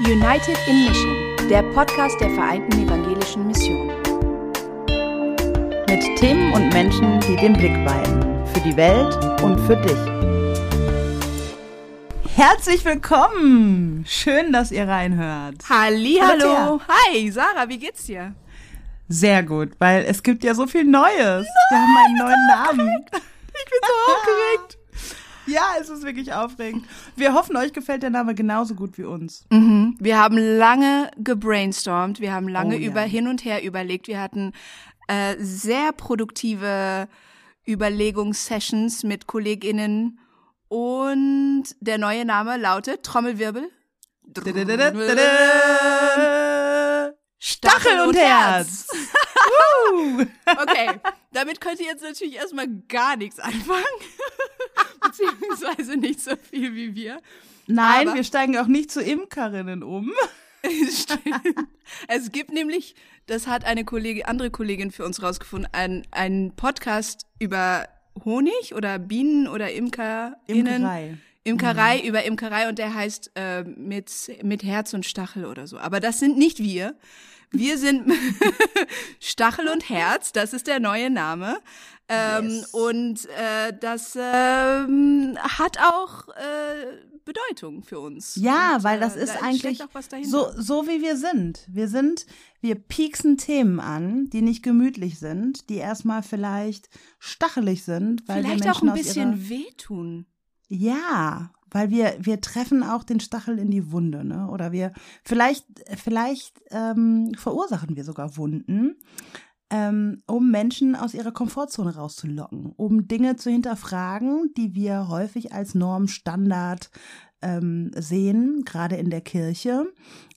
United in Mission, der Podcast der Vereinten Evangelischen Mission. Mit Themen und Menschen, die den Blick weiten. Für die Welt und für dich. Herzlich willkommen! Schön, dass ihr reinhört. Hallo. Hi, Sarah, wie geht's dir? Sehr gut, weil es gibt ja so viel Neues. Nein, Wir haben einen neuen Namen. Ich bin so aufgeregt. Ja, es ist wirklich aufregend. Wir hoffen, euch gefällt der Name genauso gut wie uns. Mhm. Wir haben lange gebrainstormt, wir haben lange Oh ja. über hin und her überlegt. Wir hatten äh, sehr produktive Überlegungssessions mit KollegInnen und der neue Name lautet Trommelwirbel. Stachel und Herz. Okay, damit könnt ihr jetzt natürlich erstmal gar nichts anfangen. Beziehungsweise nicht so viel wie wir. Nein, Aber- wir steigen auch nicht zu Imkerinnen um. Es gibt nämlich, das hat eine Kollegin, andere Kollegin für uns rausgefunden, einen, einen Podcast über Honig oder Bienen oder ImkerInnen. Imkerei. Imkerei über Imkerei und der heißt äh, mit, mit Herz und Stachel oder so. Aber das sind nicht wir. Wir sind Stachel und Herz, das ist der neue Name. Ähm, Yes. Und äh, das ähm, hat auch äh, Bedeutung für uns. Ja, und, weil das äh, ist da eigentlich so, so wie wir sind. Wir sind, wir pieksen Themen an, die nicht gemütlich sind, die erstmal vielleicht stachelig sind, weil Vielleicht auch ein bisschen wehtun. Ja, weil wir, wir treffen auch den Stachel in die Wunde, ne? Oder wir, vielleicht, vielleicht ähm, verursachen wir sogar Wunden, ähm, um Menschen aus ihrer Komfortzone rauszulocken, um Dinge zu hinterfragen, die wir häufig als Norm, Standard ähm, sehen, gerade in der Kirche,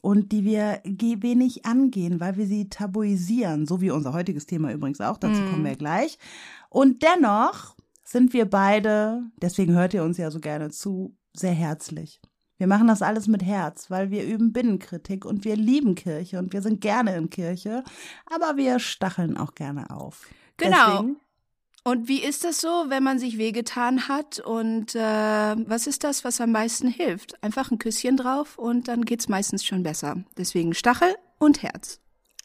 und die wir wenig angehen, weil wir sie tabuisieren, so wie unser heutiges Thema übrigens auch, dazu Mm. kommen wir gleich. Und dennoch sind wir beide, deswegen hört ihr uns ja so gerne zu, sehr herzlich. Wir machen das alles mit Herz, weil wir üben Binnenkritik und wir lieben Kirche und wir sind gerne in Kirche, aber wir stacheln auch gerne auf. Genau. Deswegen, Und wie ist das so, wenn man sich wehgetan hat? Und äh, was ist das, was am meisten hilft? Einfach ein Küsschen drauf und dann geht's meistens schon besser. Deswegen Stachel und Herz.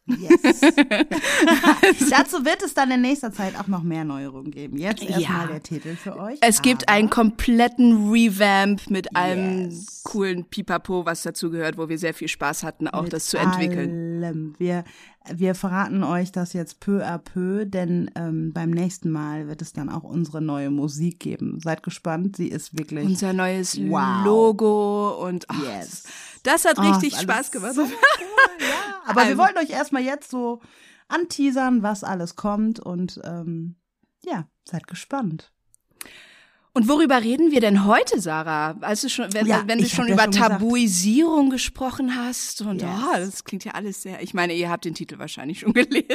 Yes. Dazu wird es dann in nächster Zeit auch noch mehr Neuerungen geben. Jetzt erstmal Ja. der Titel für euch. Es gibt einen kompletten Revamp mit allem Yes. coolen Pipapo, was dazu gehört, wo wir sehr viel Spaß hatten, auch Mit das zu entwickeln. Allem. Wir, wir verraten euch das jetzt peu à peu, denn ähm, beim nächsten Mal wird es dann auch unsere neue Musik geben. Seid gespannt, sie ist wirklich. Unser neues Wow. Logo und ach, Yes. Das hat Oh, richtig ist Spaß gemacht. So cool, ja. Aber wir Also- wollen euch erstmal jetzt so anteasern, was alles kommt und ähm, ja, seid gespannt. Und worüber reden wir denn heute, Sarah? Also schon, wenn, Ja, wenn du schon über schon gesagt. Tabuisierung gesprochen hast und Yes. oh, das klingt ja alles sehr. Ich meine, ihr habt den Titel wahrscheinlich schon gelesen.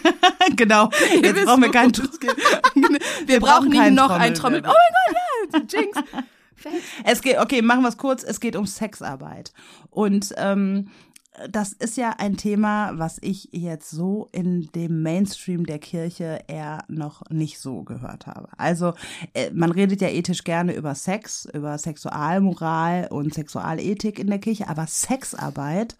genau. Jetzt brauchen wir keinen geht. Wir, brauchen nicht keinen noch ein Trommel. Oh mein Gott, ja, Jinx. Fake. Es geht, okay, machen wir es kurz. Es geht um Sexarbeit. Und ähm, das ist ja ein Thema, was ich jetzt so in dem Mainstream der Kirche eher noch nicht so gehört habe. Also äh, man redet ja ethisch gerne über Sex, über Sexualmoral und Sexualethik in der Kirche, aber Sexarbeit,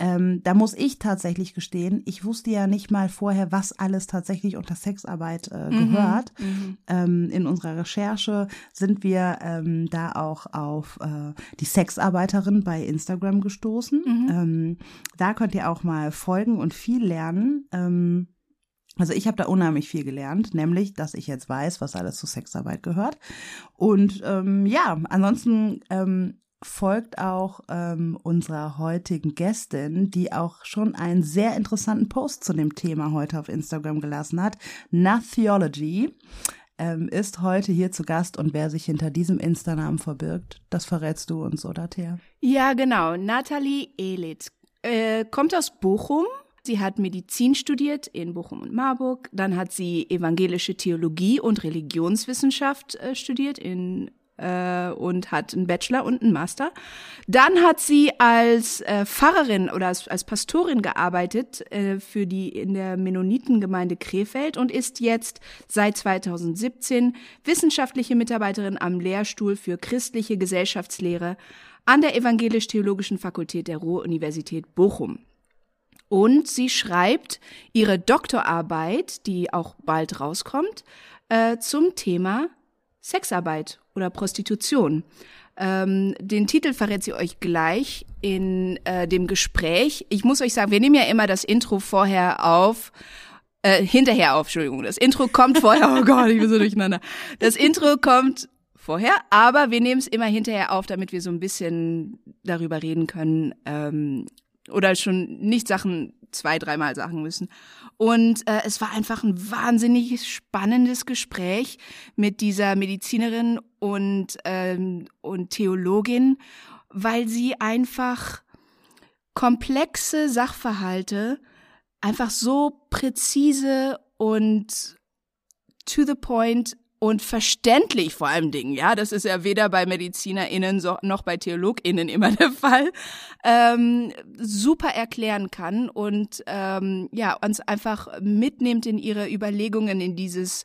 ähm, da muss ich tatsächlich gestehen, ich wusste ja nicht mal vorher, was alles tatsächlich unter Sexarbeit äh, gehört. Ähm, in unserer Recherche sind wir ähm, da auch auf äh, die Sexarbeiterin bei Instagram gestoßen. Ähm, da könnt ihr auch mal folgen und viel lernen. Ähm, also ich habe da unheimlich viel gelernt, nämlich, dass ich jetzt weiß, was alles zu Sexarbeit gehört. Und ähm, ja, ansonsten ähm, folgt auch ähm, unserer heutigen Gästin, die auch schon einen sehr interessanten Post zu dem Thema heute auf Instagram gelassen hat. Natheology ähm, ist heute hier zu Gast und wer sich hinter diesem Insta-Namen verbirgt, das verrätst du uns, oder Thea? Ja, genau. Nathalie Elitz äh, kommt aus Bochum. Sie hat Medizin studiert in Bochum und Marburg. Dann hat sie evangelische Theologie und Religionswissenschaft äh, studiert in äh, und hat einen Bachelor und einen Master. Dann hat sie als äh, Pfarrerin oder als, als Pastorin gearbeitet äh, für die in der Mennonitengemeinde Krefeld und ist jetzt seit 2017 wissenschaftliche Mitarbeiterin am Lehrstuhl für christliche Gesellschaftslehre an der Evangelisch-Theologischen Fakultät der Ruhr-Universität Bochum. Und sie schreibt ihre Doktorarbeit, die auch bald rauskommt, äh, zum Thema Sexarbeit oder Prostitution. Ähm, den Titel verrät sie euch gleich in äh, dem Gespräch. Ich muss euch sagen, wir nehmen ja immer das Intro vorher auf. Äh, hinterher auf, Entschuldigung. Das Intro kommt vorher. Oh Gott, ich bin so durcheinander. Das Intro kommt vorher, aber wir nehmen es immer hinterher auf, damit wir so ein bisschen darüber reden können ähm, oder schon nicht Sachen zwei, dreimal sagen müssen. Und äh, es war einfach ein wahnsinnig spannendes Gespräch mit dieser Medizinerin und, ähm, und Theologin, weil sie einfach komplexe Sachverhalte einfach so präzise und to the point und verständlich vor allem Dingen, ja, das ist ja weder bei MedizinerInnen noch bei TheologInnen immer der Fall, ähm, super erklären kann und ähm, ja, uns einfach mitnimmt in ihre Überlegungen in dieses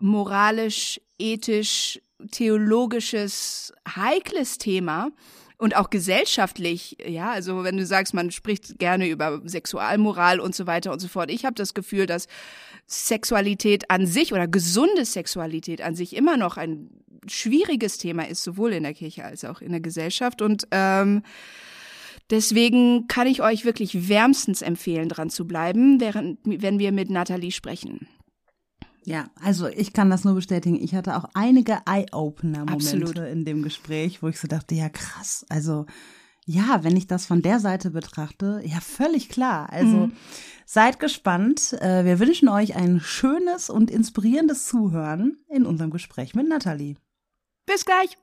moralisch, ethisch, theologisches, heikles Thema und auch gesellschaftlich, ja, also wenn du sagst, man spricht gerne über Sexualmoral und so weiter und so fort. Ich habe das Gefühl, dass Sexualität an sich oder gesunde Sexualität an sich immer noch ein schwieriges Thema ist, sowohl in der Kirche als auch in der Gesellschaft. Und ähm, deswegen kann ich euch wirklich wärmstens empfehlen, dran zu bleiben, während, wenn wir mit Nathalie sprechen. Ja, also ich kann das nur bestätigen. Ich hatte auch einige Eye-Opener-Momente in dem Gespräch, wo ich so dachte, ja krass, also ja, wenn ich das von der Seite betrachte, ja, völlig klar. Also mhm. seid gespannt. Äh, wir wünschen euch ein schönes und inspirierendes Zuhören in unserem Gespräch mit Nathalie. Bis gleich.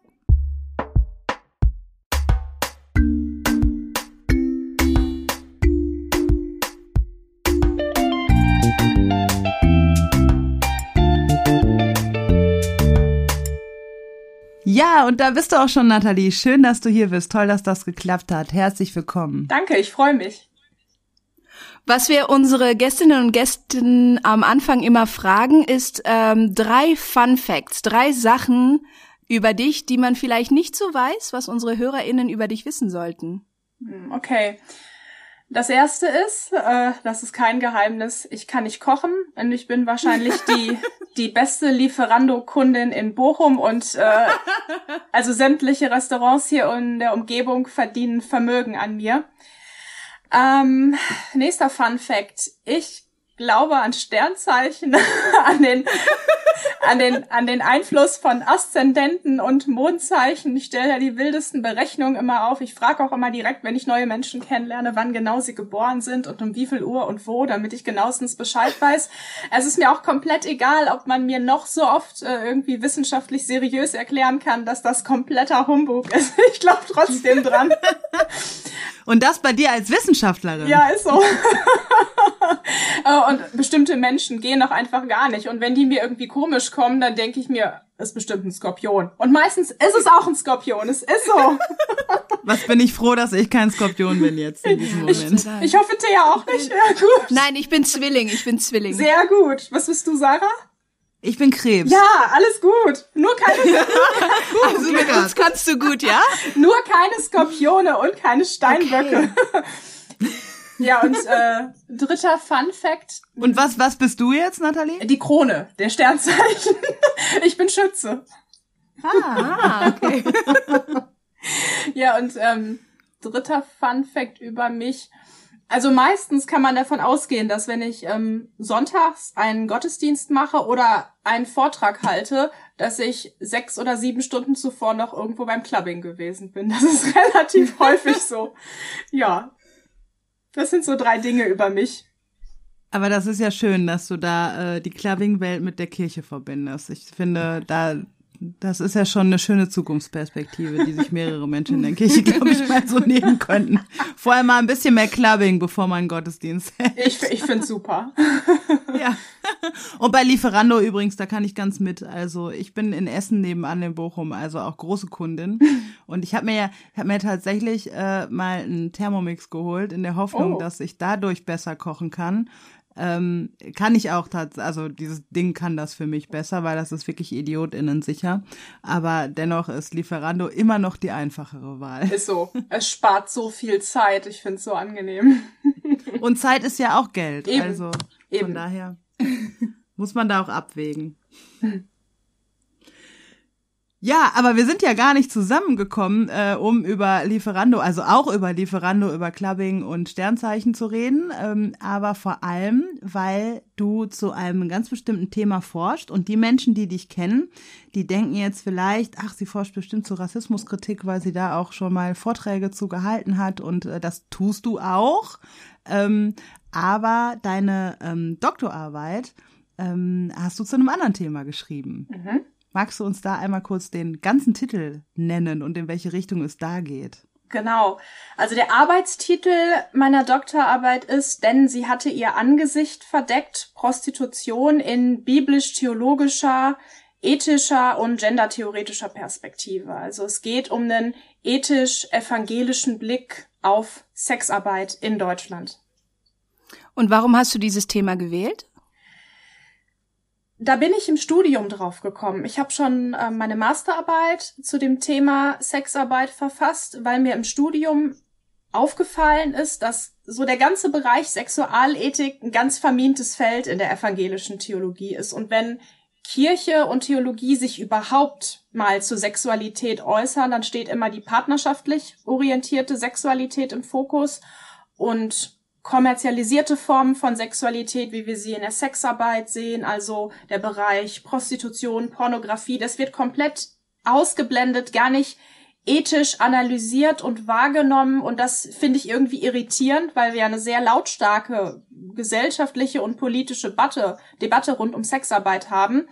Ja, und da bist du auch schon, Nathalie. Schön, dass du hier bist. Toll, dass das geklappt hat. Herzlich willkommen. Danke, ich freue mich. Was wir unsere Gästinnen und Gästen am Anfang immer fragen, ist ähm, drei Fun Facts, drei Sachen über dich, die man vielleicht nicht so weiß, was unsere HörerInnen über dich wissen sollten. Hm, okay. Das erste ist, äh, das ist kein Geheimnis, ich kann nicht kochen und ich bin wahrscheinlich die, die beste Lieferando-Kundin in Bochum und äh, also sämtliche Restaurants hier in der Umgebung verdienen Vermögen an mir. Ähm, nächster Fun Fact. Ich glaube an Sternzeichen, an den, an den, an den Einfluss von Aszendenten und Mondzeichen. Ich stelle ja die wildesten Berechnungen immer auf. Ich frage auch immer direkt, wenn ich neue Menschen kennenlerne, wann genau sie geboren sind und um wie viel Uhr und wo, damit ich genauestens Bescheid weiß. Es ist mir auch komplett egal, ob man mir noch so oft äh, irgendwie wissenschaftlich seriös erklären kann, dass das kompletter Humbug ist. Ich glaube trotzdem dran. Und das bei dir als Wissenschaftlerin. Ja, ist so. Und bestimmte Menschen gehen auch einfach gar nicht. Und wenn die mir irgendwie komisch kommen, dann denke ich mir, ist bestimmt ein Skorpion. Und meistens ist es auch ein Skorpion. Es ist so. Was bin ich froh, dass ich kein Skorpion bin jetzt in diesem Moment. Ich, ich hoffe, Thea auch nicht. Ja, gut. Nein, ich bin Zwilling. Ich bin Zwilling. Sehr gut. Was bist du, Sarah? Ich bin Krebs. Ja, alles gut. Nur keine. also mit uns kannst du gut, ja? Nur keine Skorpione und keine Steinböcke. Okay. ja, und äh, dritter Fun Fact. Und was, was bist du jetzt, Nathalie? Die Krone, der Sternzeichen. ich bin Schütze. Ah, okay. ja, und ähm, dritter Fun Fact über mich. Also meistens kann man davon ausgehen, dass wenn ich ähm, sonntags einen Gottesdienst mache oder einen Vortrag halte, dass ich sechs oder sieben Stunden zuvor noch irgendwo beim Clubbing gewesen bin. Das ist relativ häufig so. Ja. Das sind so drei Dinge über mich. Aber das ist ja schön, dass du da äh, die Clubbing-Welt mit der Kirche verbindest. Ich finde, da das ist ja schon eine schöne Zukunftsperspektive, die sich mehrere Menschen in der Kirche, glaube ich, mal so nehmen könnten. Vorher mal ein bisschen mehr Clubbing, bevor man Gottesdienst hält. Ich, ich finde super. Ja. Und bei Lieferando übrigens, da kann ich ganz mit. Also ich bin in Essen nebenan in Bochum, also auch große Kundin. Und ich habe mir ja, ich habe mir tatsächlich äh, mal einen Thermomix geholt, in der Hoffnung, oh. dass ich dadurch besser kochen kann. Ähm, kann ich auch tatsächlich, also dieses Ding kann das für mich besser, weil das ist wirklich idiotinnen sicher. Aber dennoch ist Lieferando immer noch die einfachere Wahl. Ist so. Es spart so viel Zeit. Ich finde es so angenehm. Und Zeit ist ja auch Geld. Eben. Also von Eben. daher muss man da auch abwägen. Ja, aber wir sind ja gar nicht zusammengekommen, äh, um über Lieferando, also auch über Lieferando, über Clubbing und Sternzeichen zu reden, ähm, aber vor allem, weil du zu einem ganz bestimmten Thema forschst und die Menschen, die dich kennen, die denken jetzt vielleicht, ach, sie forscht bestimmt zu Rassismuskritik, weil sie da auch schon mal Vorträge zu gehalten hat und äh, das tust du auch. Ähm, aber deine ähm, Doktorarbeit ähm, hast du zu einem anderen Thema geschrieben. Mhm. Magst du uns da einmal kurz den ganzen Titel nennen und in welche Richtung es da geht? Genau. Also der Arbeitstitel meiner Doktorarbeit ist, denn sie hatte ihr Angesicht verdeckt, Prostitution in biblisch-theologischer, ethischer und gendertheoretischer Perspektive. Also es geht um einen ethisch-evangelischen Blick auf Sexarbeit in Deutschland. Und warum hast du dieses Thema gewählt? Da bin ich im Studium drauf gekommen. Ich habe schon äh, meine Masterarbeit zu dem Thema Sexarbeit verfasst, weil mir im Studium aufgefallen ist, dass so der ganze Bereich Sexualethik ein ganz vermintes Feld in der evangelischen Theologie ist. Und wenn Kirche und Theologie sich überhaupt mal zur Sexualität äußern, dann steht immer die partnerschaftlich orientierte Sexualität im Fokus und kommerzialisierte Formen von Sexualität, wie wir sie in der Sexarbeit sehen, also der Bereich Prostitution, Pornografie, das wird komplett ausgeblendet, gar nicht ethisch analysiert und wahrgenommen. Und das finde ich irgendwie irritierend, weil wir eine sehr lautstarke gesellschaftliche und politische Debatte, Debatte rund um Sexarbeit haben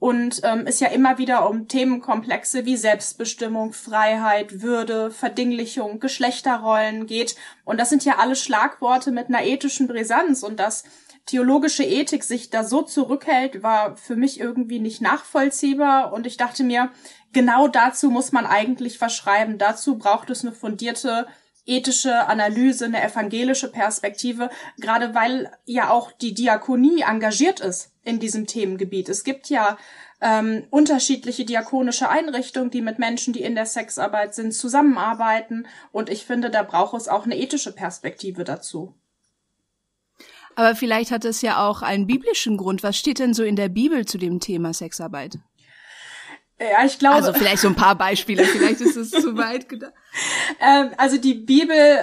und ähm, es ja immer wieder um Themenkomplexe wie Selbstbestimmung, Freiheit, Würde, Verdinglichung, Geschlechterrollen geht. Und das sind ja alle Schlagworte mit einer ethischen Brisanz. Und dass theologische Ethik sich da so zurückhält, war für mich irgendwie nicht nachvollziehbar. Und ich dachte mir, genau dazu muss man eigentlich verschreiben. Dazu braucht es eine fundierte ethische Analyse, eine evangelische Perspektive, gerade weil ja auch die Diakonie engagiert ist in diesem Themengebiet. Es gibt ja ähm, unterschiedliche diakonische Einrichtungen, die mit Menschen, die in der Sexarbeit sind, zusammenarbeiten. Und ich finde, da braucht es auch eine ethische Perspektive dazu. Aber vielleicht hat es ja auch einen biblischen Grund. Was steht denn so in der Bibel zu dem Thema Sexarbeit? Ja, ich glaube. Also vielleicht so ein paar Beispiele, vielleicht ist es zu weit gedacht. Ähm, also die Bibel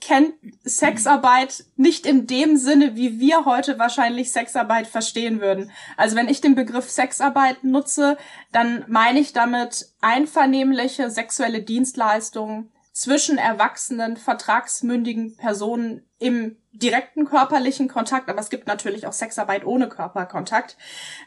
kennt Sexarbeit nicht in dem Sinne, wie wir heute wahrscheinlich Sexarbeit verstehen würden. Also wenn ich den Begriff Sexarbeit nutze, dann meine ich damit einvernehmliche sexuelle Dienstleistungen zwischen erwachsenen, vertragsmündigen Personen im direkten körperlichen Kontakt, aber es gibt natürlich auch Sexarbeit ohne Körperkontakt.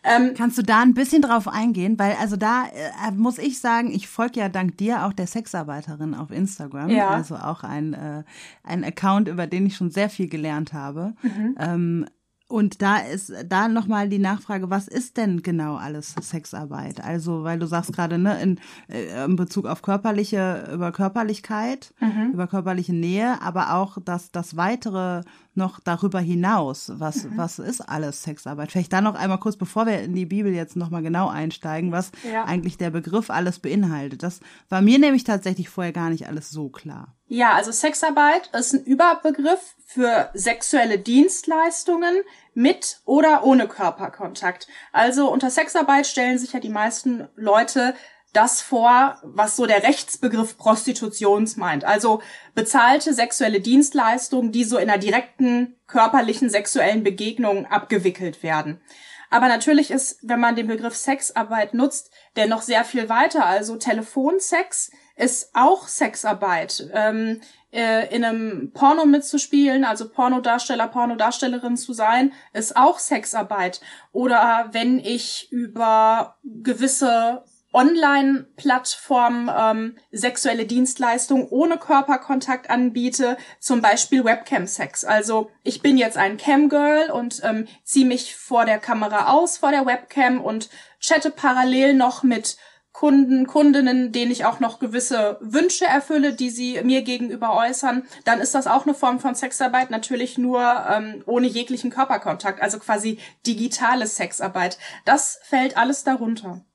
Ähm, Kannst du da ein bisschen drauf eingehen? Weil also da äh, muss ich sagen, ich folge ja dank dir auch der Sexarbeiterin auf Instagram, Ja. also auch ein, äh, ein Account, über den ich schon sehr viel gelernt habe. Ähm, und da ist da nochmal die Nachfrage, was ist denn genau alles Sexarbeit? Also, weil du sagst gerade, ne, in, äh, in Bezug auf körperliche, über Körperlichkeit, über körperliche Nähe, aber auch das, das weitere noch darüber hinaus. Was, was ist alles Sexarbeit? Vielleicht da noch einmal kurz, bevor wir in die Bibel jetzt nochmal genau einsteigen, was Ja. eigentlich der Begriff alles beinhaltet. Das war mir nämlich tatsächlich vorher gar nicht alles so klar. Ja, also Sexarbeit ist ein Überbegriff für sexuelle Dienstleistungen mit oder ohne Körperkontakt. Also unter Sexarbeit stellen sich ja die meisten Leute das vor, was so der Rechtsbegriff Prostitutions meint. Also bezahlte sexuelle Dienstleistungen, die so in einer direkten körperlichen sexuellen Begegnung abgewickelt werden. Aber natürlich ist, wenn man den Begriff Sexarbeit nutzt, der noch sehr viel weiter. Also Telefonsex ist auch Sexarbeit. Ähm, äh, in einem Porno mitzuspielen, also Pornodarsteller, Pornodarstellerin zu sein, ist auch Sexarbeit. Oder wenn ich über gewisse Online-Plattformen ähm, sexuelle Dienstleistungen ohne Körperkontakt anbiete, zum Beispiel Webcam-Sex. Also ich bin jetzt ein Camgirl und ähm, ziehe mich vor der Kamera aus, vor der Webcam und chatte parallel noch mit Kunden, Kundinnen, denen ich auch noch gewisse Wünsche erfülle, die sie mir gegenüber äußern, dann ist das auch eine Form von Sexarbeit, natürlich nur ähm, ohne jeglichen Körperkontakt, also quasi digitale Sexarbeit. Das fällt alles darunter.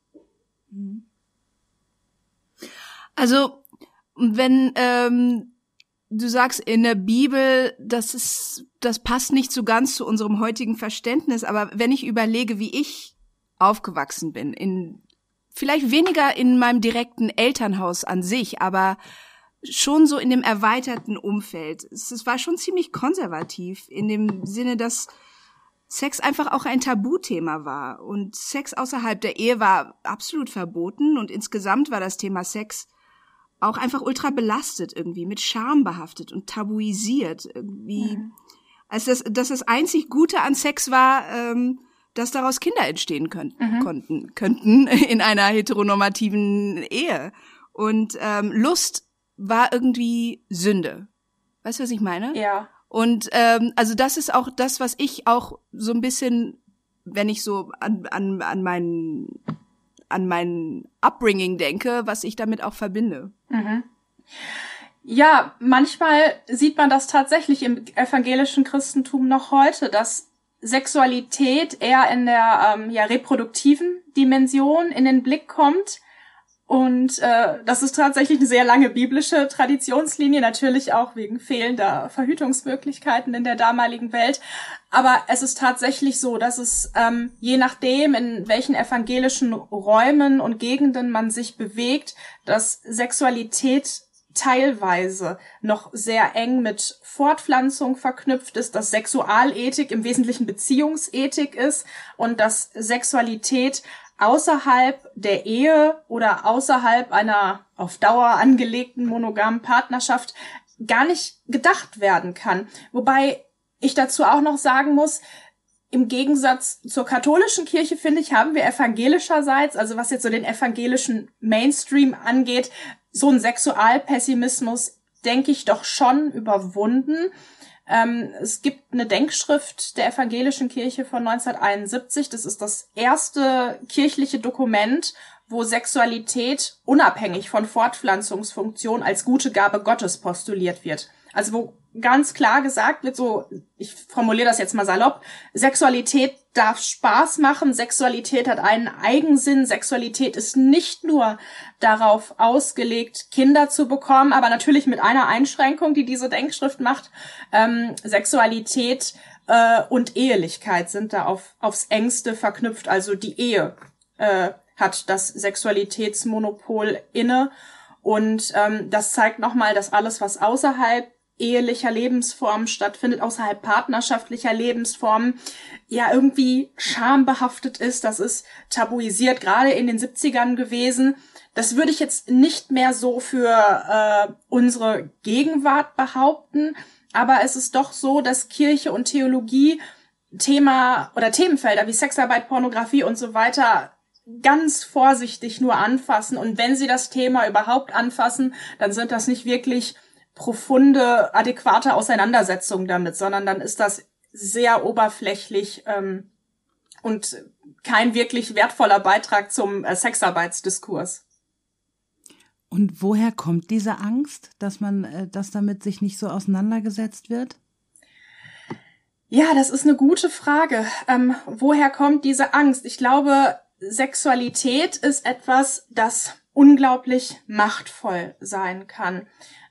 Also wenn ähm, du sagst in der Bibel, das ist, das passt nicht so ganz zu unserem heutigen Verständnis, aber wenn ich überlege, wie ich aufgewachsen bin, in vielleicht weniger in meinem direkten Elternhaus an sich, aber schon so in dem erweiterten Umfeld. Es, war schon ziemlich konservativ in dem Sinne, dass Sex einfach auch ein Tabuthema war und Sex außerhalb der Ehe war absolut verboten und insgesamt war das Thema Sex auch einfach ultra belastet irgendwie, mit Scham behaftet und tabuisiert irgendwie. Mhm. Also das, dass das einzig Gute an Sex war, ähm, dass daraus Kinder entstehen können, mhm. konnten, könnten in einer heteronormativen Ehe. Und ähm, Lust war irgendwie Sünde. Weißt du, was ich meine? Ja. Und ähm, also das ist auch das, was ich auch so ein bisschen, wenn ich so an, an, an meinen an mein Upbringing denke, was ich damit auch verbinde. Mhm. Ja, manchmal sieht man das tatsächlich im evangelischen Christentum noch heute, dass Sexualität eher in der ähm, ja, reproduktiven Dimension in den Blick kommt. Und äh, das ist tatsächlich eine sehr lange biblische Traditionslinie, natürlich auch wegen fehlender Verhütungsmöglichkeiten in der damaligen Welt. Aber es ist tatsächlich so, dass es ähm, je nachdem, in welchen evangelischen Räumen und Gegenden man sich bewegt, dass Sexualität teilweise noch sehr eng mit Fortpflanzung verknüpft ist, dass Sexualethik im Wesentlichen Beziehungsethik ist und dass Sexualität außerhalb der Ehe oder außerhalb einer auf Dauer angelegten monogamen Partnerschaft gar nicht gedacht werden kann. Wobei ich dazu auch noch sagen muss, im Gegensatz zur katholischen Kirche, finde ich, haben wir evangelischerseits, also was jetzt so den evangelischen Mainstream angeht, so ein Sexualpessimismus, denke ich, doch schon überwunden. Ähm, es gibt eine Denkschrift der evangelischen Kirche von 1971. Das ist das erste kirchliche Dokument, wo Sexualität unabhängig von Fortpflanzungsfunktion als gute Gabe Gottes postuliert wird. Also wo ganz klar gesagt wird, so, ich formuliere das jetzt mal salopp, Sexualität darf Spaß machen, Sexualität hat einen Eigensinn, Sexualität ist nicht nur darauf ausgelegt, Kinder zu bekommen, aber natürlich mit einer Einschränkung, die diese Denkschrift macht, ähm, Sexualität äh, und Ehelichkeit sind da auf, aufs engste verknüpft, also die Ehe äh, hat das Sexualitätsmonopol inne. Und ähm, das zeigt nochmal, dass alles, was außerhalb ehelicher Lebensformen stattfindet, außerhalb partnerschaftlicher Lebensformen, ja irgendwie schambehaftet ist. Das ist tabuisiert, gerade in den 70ern gewesen. Das würde ich jetzt nicht mehr so für äh, unsere Gegenwart behaupten, aber es ist doch so, dass Kirche und Theologie Thema oder Themenfelder wie Sexarbeit, Pornografie und so weiter ganz vorsichtig nur anfassen. Und wenn sie das Thema überhaupt anfassen, dann sind das nicht wirklich profunde, adäquate Auseinandersetzung damit, sondern dann ist das sehr oberflächlich ähm, und kein wirklich wertvoller Beitrag zum äh, Sexarbeitsdiskurs. Und woher kommt diese Angst, dass man, äh, dass damit sich nicht so auseinandergesetzt wird? Ja, das ist eine gute Frage. Ähm, woher kommt diese Angst? Ich glaube, Sexualität ist etwas, das unglaublich machtvoll sein kann.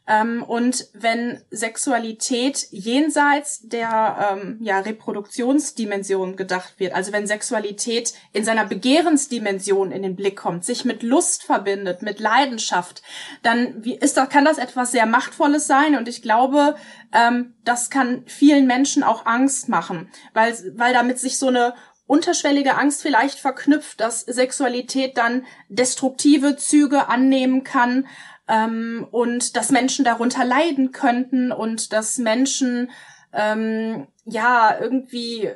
Ähm, und wenn Sexualität jenseits der ähm, ja, Reproduktionsdimension gedacht wird, also wenn Sexualität in seiner Begehrensdimension in den Blick kommt, sich mit Lust verbindet, mit Leidenschaft, dann ist das, kann das etwas sehr Machtvolles sein. Und ich glaube, ähm, das kann vielen Menschen auch Angst machen, weil, weil damit sich so eine unterschwellige Angst vielleicht verknüpft, dass Sexualität dann destruktive Züge annehmen kann ähm, und dass Menschen darunter leiden könnten und dass Menschen ähm, ja irgendwie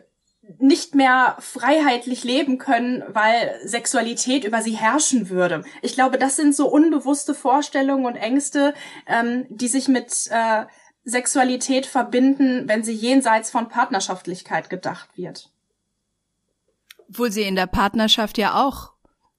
nicht mehr freiheitlich leben können, weil Sexualität über sie herrschen würde. Ich glaube, das sind so unbewusste Vorstellungen und Ängste, ähm, die sich mit äh, Sexualität verbinden, wenn sie jenseits von Partnerschaftlichkeit gedacht wird. Obwohl sie in der Partnerschaft ja auch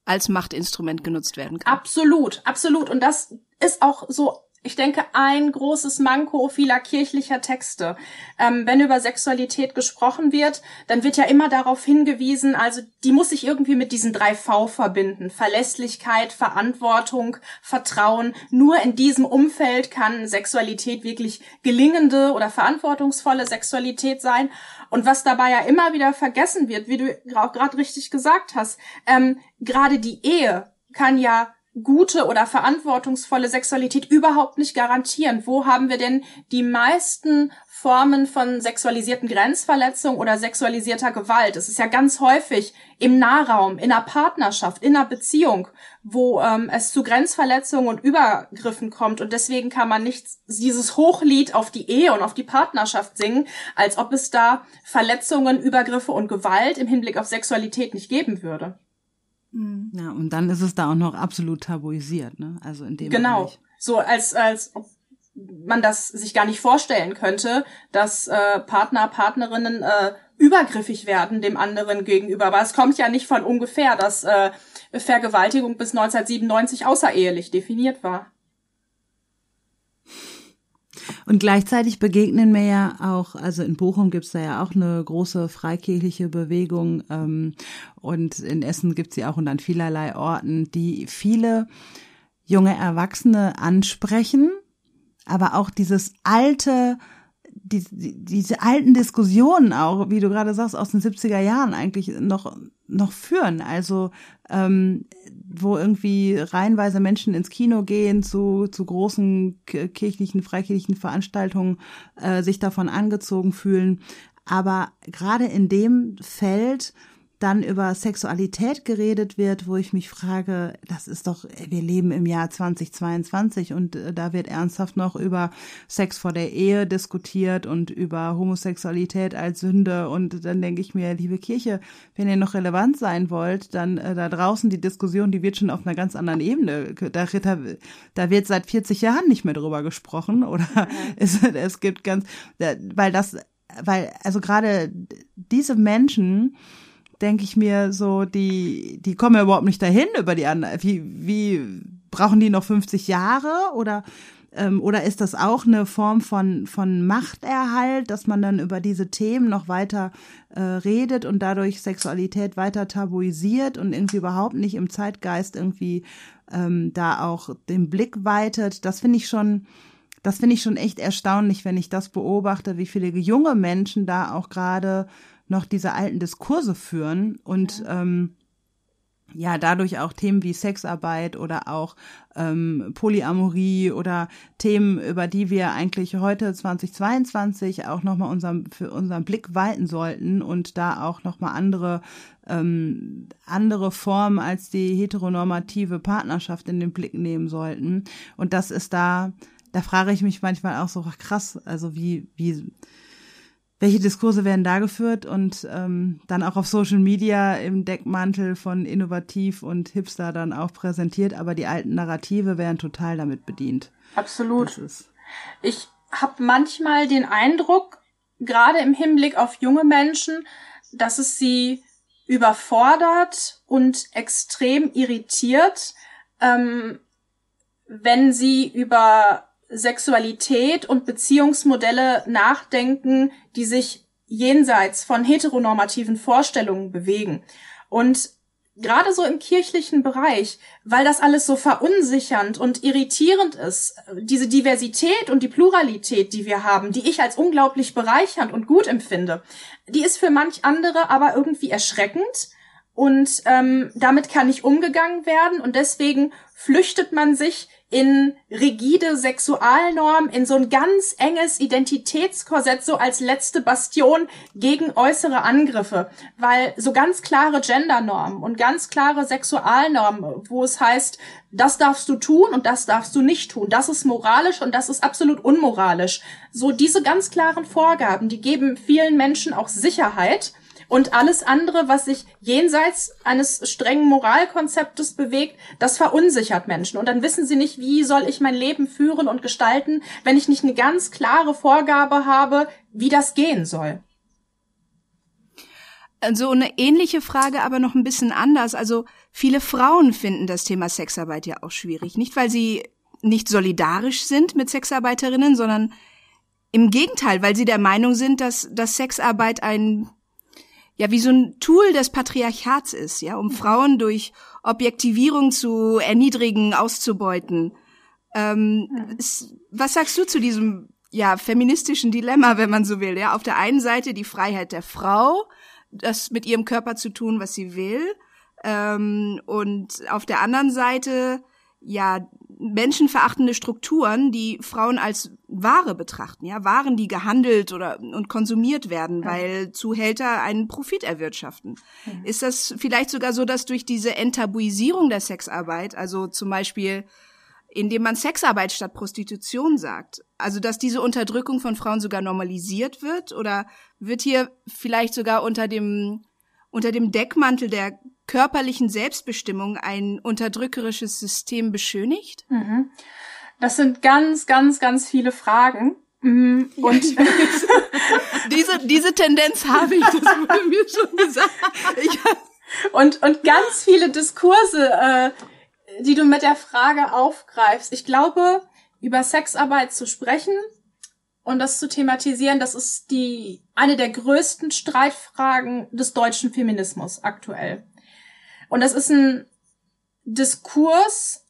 als Machtinstrument genutzt werden kann. Absolut, absolut. Und das ist auch so ich denke, ein großes Manko vieler kirchlicher Texte. Ähm, wenn über Sexualität gesprochen wird, dann wird ja immer darauf hingewiesen, also die muss sich irgendwie mit diesen drei V verbinden. Verlässlichkeit, Verantwortung, Vertrauen. Nur in diesem Umfeld kann Sexualität wirklich gelingende oder verantwortungsvolle Sexualität sein. Und was dabei ja immer wieder vergessen wird, wie du auch gerade richtig gesagt hast, ähm, gerade die Ehe kann ja gute oder verantwortungsvolle Sexualität überhaupt nicht garantieren. Wo haben wir denn die meisten Formen von sexualisierten Grenzverletzungen oder sexualisierter Gewalt? Es ist ja ganz häufig im Nahraum, in einer Partnerschaft, in einer Beziehung, wo ähm, es zu Grenzverletzungen und Übergriffen kommt. Und deswegen kann man nicht dieses Hochlied auf die Ehe und auf die Partnerschaft singen, als ob es da Verletzungen, Übergriffe und Gewalt im Hinblick auf Sexualität nicht geben würde. Mhm. Ja, und dann ist es da auch noch absolut tabuisiert, ne? Also in dem Genau. Bereich. So als als ob man das sich gar nicht vorstellen könnte, dass äh, Partner, Partnerinnen äh, übergriffig werden dem anderen gegenüber. Aber es kommt ja nicht von ungefähr, dass äh, Vergewaltigung bis 1997 außerehelich definiert war. Und gleichzeitig begegnen mir ja auch, also in Bochum gibt's da ja auch eine große freikirchliche Bewegung ähm, und in Essen gibt's sie auch und an vielerlei Orten, die viele junge Erwachsene ansprechen, aber auch dieses alte, die, die, diese alten Diskussionen auch, wie du gerade sagst, aus den 70er Jahren eigentlich noch, noch führen. Also ähm, wo irgendwie reihenweise Menschen ins Kino gehen zu, zu großen kirchlichen, freikirchlichen Veranstaltungen, äh, sich davon angezogen fühlen. Aber gerade in dem Feld dann über Sexualität geredet wird, wo ich mich frage, das ist doch, wir leben im Jahr 2022 und äh, da wird ernsthaft noch über Sex vor der Ehe diskutiert und über Homosexualität als Sünde. Und dann denke ich mir, liebe Kirche, wenn ihr noch relevant sein wollt, dann äh, da draußen die Diskussion, die wird schon auf einer ganz anderen Ebene, da, da, da wird seit 40 Jahren nicht mehr drüber gesprochen oder es, es gibt ganz, weil das, weil, also gerade diese Menschen, denke ich mir so, die, die kommen ja überhaupt nicht dahin über die anderen. Wie, wie brauchen die noch 50 Jahre oder ähm, oder ist das auch eine Form von von Machterhalt, dass man dann über diese Themen noch weiter äh, redet und dadurch Sexualität weiter tabuisiert und irgendwie überhaupt nicht im Zeitgeist irgendwie ähm, da auch den Blick weitet? Das finde ich schon das finde ich schon echt erstaunlich, wenn ich das beobachte, wie viele junge Menschen da auch gerade noch diese alten Diskurse führen und ähm, ja, dadurch auch Themen wie Sexarbeit oder auch ähm, Polyamorie oder Themen, über die wir eigentlich heute 2022 auch nochmal unseren, für unseren Blick weiten sollten und da auch nochmal andere, ähm, andere Formen als die heteronormative Partnerschaft in den Blick nehmen sollten. Und das ist da, da frage ich mich manchmal auch so, ach krass, also wie, wie, welche Diskurse werden da geführt und ähm, dann auch auf Social Media im Deckmantel von innovativ und hipster dann auch präsentiert, aber die alten Narrative werden total damit bedient. Absolut. Ich habe manchmal den Eindruck, gerade im Hinblick auf junge Menschen, dass es sie überfordert und extrem irritiert, ähm, wenn sie über Sexualität und Beziehungsmodelle nachdenken, die sich jenseits von heteronormativen Vorstellungen bewegen. Und gerade so im kirchlichen Bereich, weil das alles so verunsichernd und irritierend ist, diese Diversität und die Pluralität, die wir haben, die ich als unglaublich bereichernd und gut empfinde, die ist für manch andere aber irgendwie erschreckend und ähm, damit kann nicht umgegangen werden und deswegen flüchtet man sich in rigide Sexualnorm, in so ein ganz enges Identitätskorsett, so als letzte Bastion gegen äußere Angriffe. Weil so ganz klare Gendernormen und ganz klare Sexualnormen, wo es heißt, das darfst du tun und das darfst du nicht tun, das ist moralisch und das ist absolut unmoralisch. So diese ganz klaren Vorgaben, die geben vielen Menschen auch Sicherheit und alles andere, was sich jenseits eines strengen Moralkonzeptes bewegt, das verunsichert Menschen. Und dann wissen sie nicht, wie soll ich mein Leben führen und gestalten, wenn ich nicht eine ganz klare Vorgabe habe, wie das gehen soll. Also eine ähnliche Frage, aber noch ein bisschen anders. Also viele Frauen finden das Thema Sexarbeit ja auch schwierig. Nicht, weil sie nicht solidarisch sind mit Sexarbeiterinnen, sondern im Gegenteil, weil sie der Meinung sind, dass, dass Sexarbeit ein, ja, wie so ein Tool des Patriarchats ist, ja, um Frauen durch Objektivierung zu erniedrigen, auszubeuten. Ähm, was sagst du zu diesem, ja, feministischen Dilemma, wenn man so will, ja? Auf der einen Seite die Freiheit der Frau, das mit ihrem Körper zu tun, was sie will, ähm, und auf der anderen Seite ja menschenverachtende Strukturen, die Frauen als Ware betrachten, ja, Waren, die gehandelt oder und konsumiert werden, weil Zuhälter einen Profit erwirtschaften. Mhm. Ist das vielleicht sogar so, dass durch diese Enttabuisierung der Sexarbeit, also zum Beispiel indem man Sexarbeit statt Prostitution sagt, also dass diese Unterdrückung von Frauen sogar normalisiert wird oder wird hier vielleicht sogar unter dem unter dem Deckmantel der körperlichen Selbstbestimmung ein unterdrückerisches System beschönigt? Mhm. Das sind ganz, ganz, ganz viele Fragen. Mhm. Und diese, diese Tendenz habe ich, das wurde mir schon gesagt. Ich und, und ganz viele Diskurse, äh, die du mit der Frage aufgreifst. Ich glaube, über Sexarbeit zu sprechen und das zu thematisieren, das ist die, eine der größten Streitfragen des deutschen Feminismus aktuell. Und das ist ein Diskurs,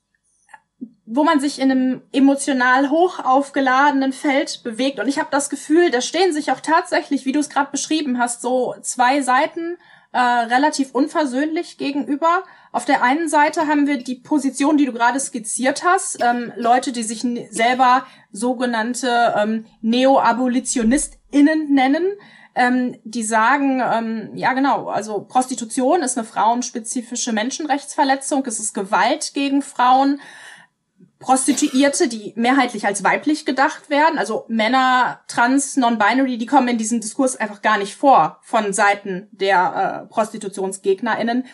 wo man sich in einem emotional hoch aufgeladenen Feld bewegt. Und ich habe das Gefühl, da stehen sich auch tatsächlich, wie du es gerade beschrieben hast, so zwei Seiten äh, relativ unversöhnlich gegenüber. Auf der einen Seite haben wir die Position, die du gerade skizziert hast, ähm, Leute, die sich selber sogenannte ähm, Neo-AbolitionistInnen nennen, ähm, die sagen, ähm, ja genau, also Prostitution ist eine frauenspezifische Menschenrechtsverletzung, es ist Gewalt gegen Frauen. Prostituierte, die mehrheitlich als weiblich gedacht werden, also Männer, Trans, Non-Binary, die kommen in diesem Diskurs einfach gar nicht vor von Seiten der äh, ProstitutionsgegnerInnen.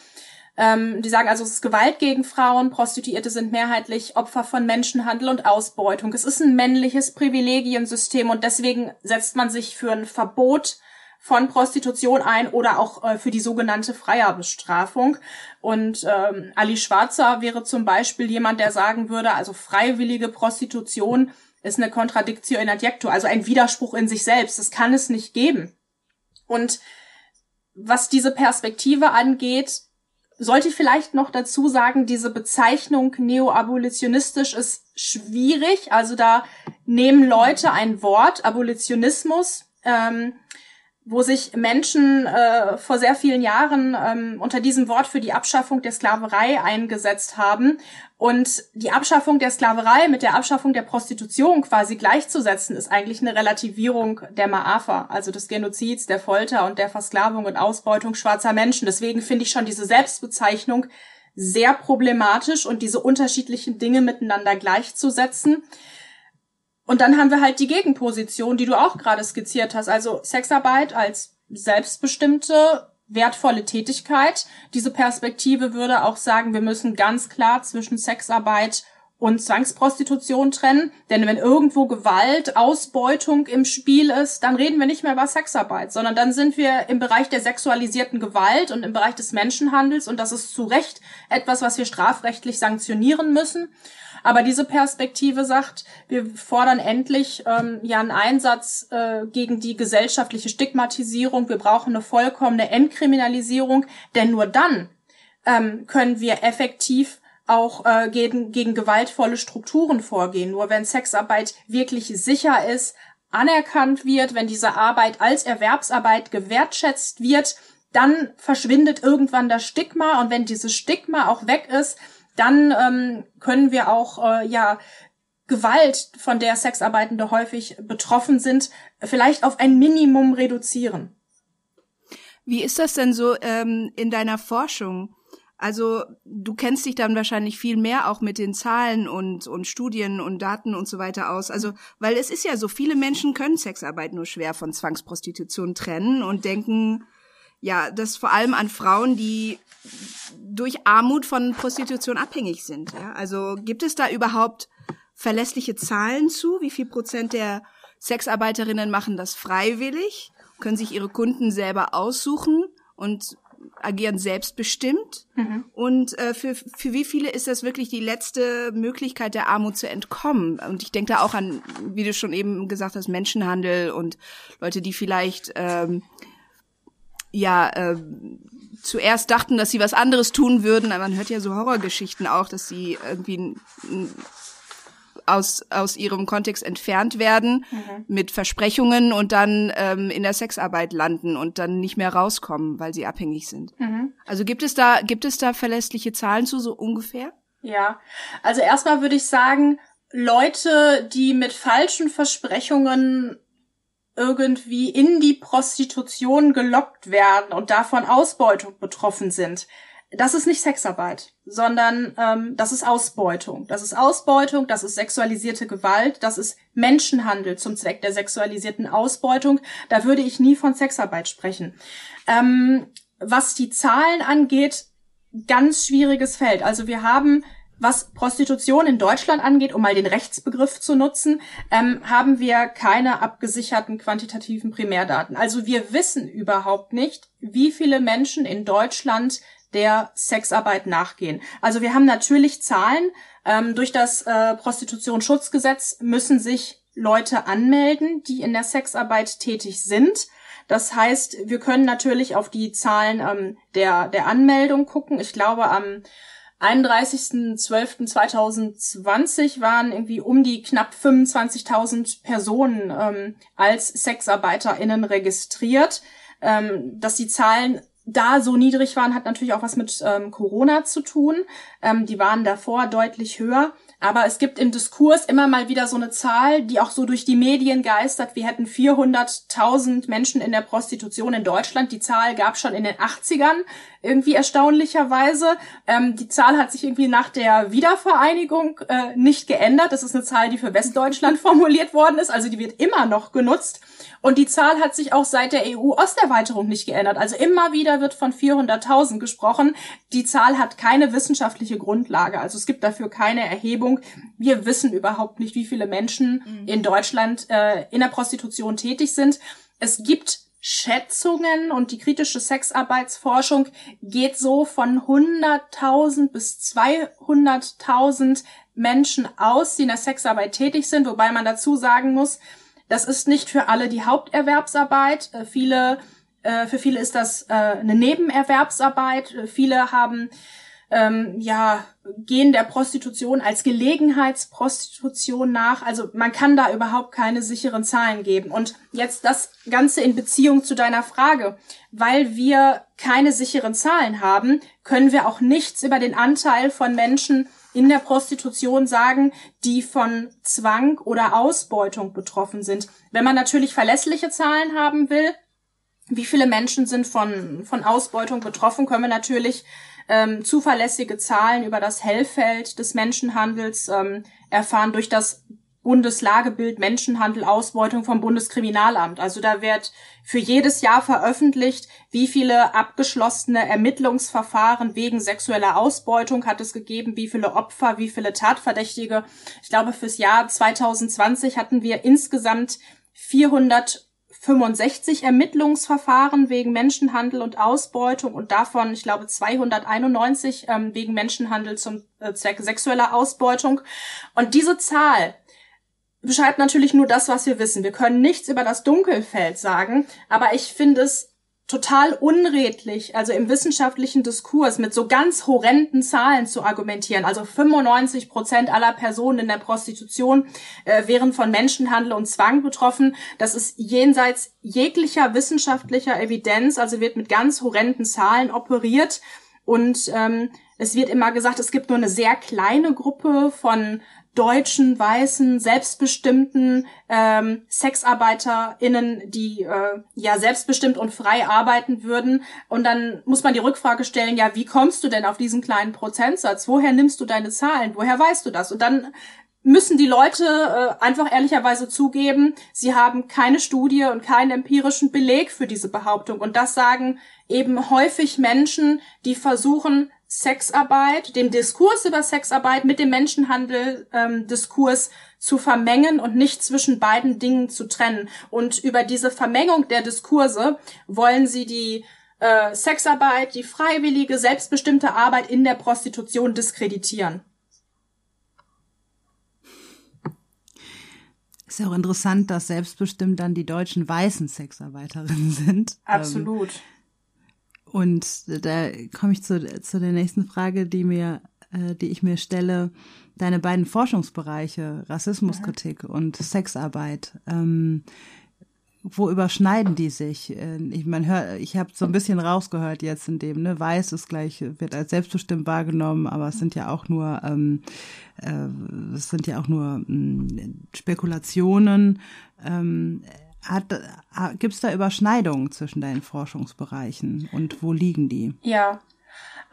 Ähm, die sagen also, es ist Gewalt gegen Frauen, Prostituierte sind mehrheitlich Opfer von Menschenhandel und Ausbeutung. Es ist ein männliches Privilegiensystem und deswegen setzt man sich für ein Verbot von Prostitution ein oder auch äh, für die sogenannte Freierbestrafung. Und ähm, Ali Schwarzer wäre zum Beispiel jemand, der sagen würde, also freiwillige Prostitution ist eine Contradictio in adjecto, also ein Widerspruch in sich selbst. Das kann es nicht geben. Und was diese Perspektive angeht, sollte ich vielleicht noch dazu sagen, diese Bezeichnung neoabolitionistisch ist schwierig. Also da nehmen Leute ein Wort, Abolitionismus, ähm, wo sich Menschen äh, vor sehr vielen Jahren ähm, unter diesem Wort für die Abschaffung der Sklaverei eingesetzt haben. Und die Abschaffung der Sklaverei mit der Abschaffung der Prostitution quasi gleichzusetzen, ist eigentlich eine Relativierung der Maafa, also des Genozids, der Folter und der Versklavung und Ausbeutung schwarzer Menschen. Deswegen finde ich schon diese Selbstbezeichnung sehr problematisch und diese unterschiedlichen Dinge miteinander gleichzusetzen. Und dann haben wir halt die Gegenposition, die du auch gerade skizziert hast. Also Sexarbeit als selbstbestimmte, wertvolle Tätigkeit. Diese Perspektive würde auch sagen, wir müssen ganz klar zwischen Sexarbeit und Zwangsprostitution trennen. Denn wenn irgendwo Gewalt, Ausbeutung im Spiel ist, dann reden wir nicht mehr über Sexarbeit, sondern dann sind wir im Bereich der sexualisierten Gewalt und im Bereich des Menschenhandels. Und das ist zu Recht etwas, was wir strafrechtlich sanktionieren müssen. Aber diese Perspektive sagt, wir fordern endlich ähm, ja einen Einsatz äh, gegen die gesellschaftliche Stigmatisierung. Wir brauchen eine vollkommene Entkriminalisierung, denn nur dann ähm, können wir effektiv auch äh, gegen, gegen gewaltvolle Strukturen vorgehen. Nur wenn Sexarbeit wirklich sicher ist, anerkannt wird, wenn diese Arbeit als Erwerbsarbeit gewertschätzt wird, dann verschwindet irgendwann das Stigma und wenn dieses Stigma auch weg ist, dann ähm, können wir auch äh, ja Gewalt, von der Sexarbeitende häufig betroffen sind, vielleicht auf ein Minimum reduzieren. Wie ist das denn so ähm, in deiner Forschung? Also du kennst dich dann wahrscheinlich viel mehr auch mit den Zahlen und, und Studien und Daten und so weiter aus. Also, weil es ist ja so, viele Menschen können Sexarbeit nur schwer von Zwangsprostitution trennen und denken, ja, das vor allem an Frauen, die durch Armut von Prostitution abhängig sind. Ja? Also gibt es da überhaupt verlässliche Zahlen zu? Wie viel Prozent der Sexarbeiterinnen machen das freiwillig, können sich ihre Kunden selber aussuchen? und agieren selbstbestimmt. Mhm. Und äh, für, für wie viele ist das wirklich die letzte Möglichkeit der Armut zu entkommen? Und ich denke da auch an, wie du schon eben gesagt hast, Menschenhandel und Leute, die vielleicht ähm, ja äh, zuerst dachten, dass sie was anderes tun würden. Aber man hört ja so Horrorgeschichten auch, dass sie irgendwie aus, aus ihrem Kontext entfernt werden mhm. mit Versprechungen und dann ähm, in der Sexarbeit landen und dann nicht mehr rauskommen, weil sie abhängig sind. Mhm. Also gibt es da, gibt es da verlässliche Zahlen zu, so ungefähr? Ja, also erstmal würde ich sagen, Leute, die mit falschen Versprechungen irgendwie in die Prostitution gelockt werden und davon Ausbeutung betroffen sind, das ist nicht Sexarbeit, sondern ähm, das ist Ausbeutung. Das ist Ausbeutung, das ist sexualisierte Gewalt, das ist Menschenhandel zum Zweck der sexualisierten Ausbeutung. Da würde ich nie von Sexarbeit sprechen. Ähm, was die Zahlen angeht, ganz schwieriges Feld. Also wir haben was Prostitution in Deutschland angeht, um mal den Rechtsbegriff zu nutzen, ähm, haben wir keine abgesicherten quantitativen Primärdaten. Also wir wissen überhaupt nicht, wie viele Menschen in Deutschland der Sexarbeit nachgehen. Also wir haben natürlich Zahlen. Ähm, durch das äh, Prostitutionsschutzgesetz müssen sich Leute anmelden, die in der Sexarbeit tätig sind. Das heißt, wir können natürlich auf die Zahlen ähm, der, der Anmeldung gucken. Ich glaube, am 31.12.2020 waren irgendwie um die knapp 25.000 Personen ähm, als SexarbeiterInnen registriert. Ähm, dass die Zahlen da so niedrig waren, hat natürlich auch was mit ähm, Corona zu tun. Ähm, die waren davor deutlich höher. Aber es gibt im Diskurs immer mal wieder so eine Zahl, die auch so durch die Medien geistert. Wir hätten 400.000 Menschen in der Prostitution in Deutschland. Die Zahl gab schon in den 80ern, irgendwie erstaunlicherweise. Ähm, die Zahl hat sich irgendwie nach der Wiedervereinigung äh, nicht geändert. Das ist eine Zahl, die für Westdeutschland formuliert worden ist. Also die wird immer noch genutzt. Und die Zahl hat sich auch seit der EU-Osterweiterung nicht geändert. Also immer wieder wird von 400.000 gesprochen. Die Zahl hat keine wissenschaftliche Grundlage. Also es gibt dafür keine Erhebung. Wir wissen überhaupt nicht, wie viele Menschen mhm. in Deutschland äh, in der Prostitution tätig sind. Es gibt Schätzungen und die kritische Sexarbeitsforschung geht so von 100.000 bis 200.000 Menschen aus, die in der Sexarbeit tätig sind, wobei man dazu sagen muss, das ist nicht für alle die Haupterwerbsarbeit. Äh, viele, äh, für viele ist das äh, eine Nebenerwerbsarbeit. Viele haben ähm, ja gehen der Prostitution als Gelegenheitsprostitution nach. Also man kann da überhaupt keine sicheren Zahlen geben. Und jetzt das Ganze in Beziehung zu deiner Frage. Weil wir keine sicheren Zahlen haben, können wir auch nichts über den Anteil von Menschen in der Prostitution sagen, die von Zwang oder Ausbeutung betroffen sind. Wenn man natürlich verlässliche Zahlen haben will, wie viele Menschen sind von, von Ausbeutung betroffen, können wir natürlich ähm, zuverlässige Zahlen über das Hellfeld des Menschenhandels ähm, erfahren durch das Bundeslagebild Menschenhandel, Ausbeutung vom Bundeskriminalamt. Also da wird für jedes Jahr veröffentlicht, wie viele abgeschlossene Ermittlungsverfahren wegen sexueller Ausbeutung hat es gegeben, wie viele Opfer, wie viele Tatverdächtige. Ich glaube, fürs Jahr 2020 hatten wir insgesamt 465 Ermittlungsverfahren wegen Menschenhandel und Ausbeutung und davon, ich glaube, 291 ähm, wegen Menschenhandel zum äh, Zweck sexueller Ausbeutung. Und diese Zahl beschreibt natürlich nur das, was wir wissen. Wir können nichts über das Dunkelfeld sagen, aber ich finde es total unredlich, also im wissenschaftlichen Diskurs mit so ganz horrenden Zahlen zu argumentieren. Also 95 Prozent aller Personen in der Prostitution äh, wären von Menschenhandel und Zwang betroffen. Das ist jenseits jeglicher wissenschaftlicher Evidenz, also wird mit ganz horrenden Zahlen operiert. Und ähm, es wird immer gesagt, es gibt nur eine sehr kleine Gruppe von deutschen, weißen, selbstbestimmten ähm, SexarbeiterInnen, die äh, ja selbstbestimmt und frei arbeiten würden. Und dann muss man die Rückfrage stellen, ja, wie kommst du denn auf diesen kleinen Prozentsatz? Woher nimmst du deine Zahlen? Woher weißt du das? Und dann müssen die Leute äh, einfach ehrlicherweise zugeben, sie haben keine Studie und keinen empirischen Beleg für diese Behauptung. Und das sagen eben häufig Menschen, die versuchen, Sexarbeit, dem Diskurs über Sexarbeit mit dem Menschenhandel-Diskurs ähm, zu vermengen und nicht zwischen beiden Dingen zu trennen. Und über diese Vermengung der Diskurse wollen sie die äh, Sexarbeit, die freiwillige, selbstbestimmte Arbeit in der Prostitution diskreditieren. Ist ja auch interessant, dass selbstbestimmt dann die deutschen weißen Sexarbeiterinnen sind. Absolut. Ähm, und da komme ich zu, zu der nächsten Frage, die mir, äh, die ich mir stelle. Deine beiden Forschungsbereiche, Rassismuskritik mhm. und Sexarbeit. Ähm, wo überschneiden die sich? Äh, ich man hört, ich habe so ein bisschen rausgehört jetzt in dem, ne, weiß ist gleich, wird als selbstbestimmt wahrgenommen, aber es sind ja auch nur, ähm, äh, es sind ja auch nur ähm, Spekulationen. Ähm, gibt es da Überschneidungen zwischen deinen Forschungsbereichen und wo liegen die? Ja,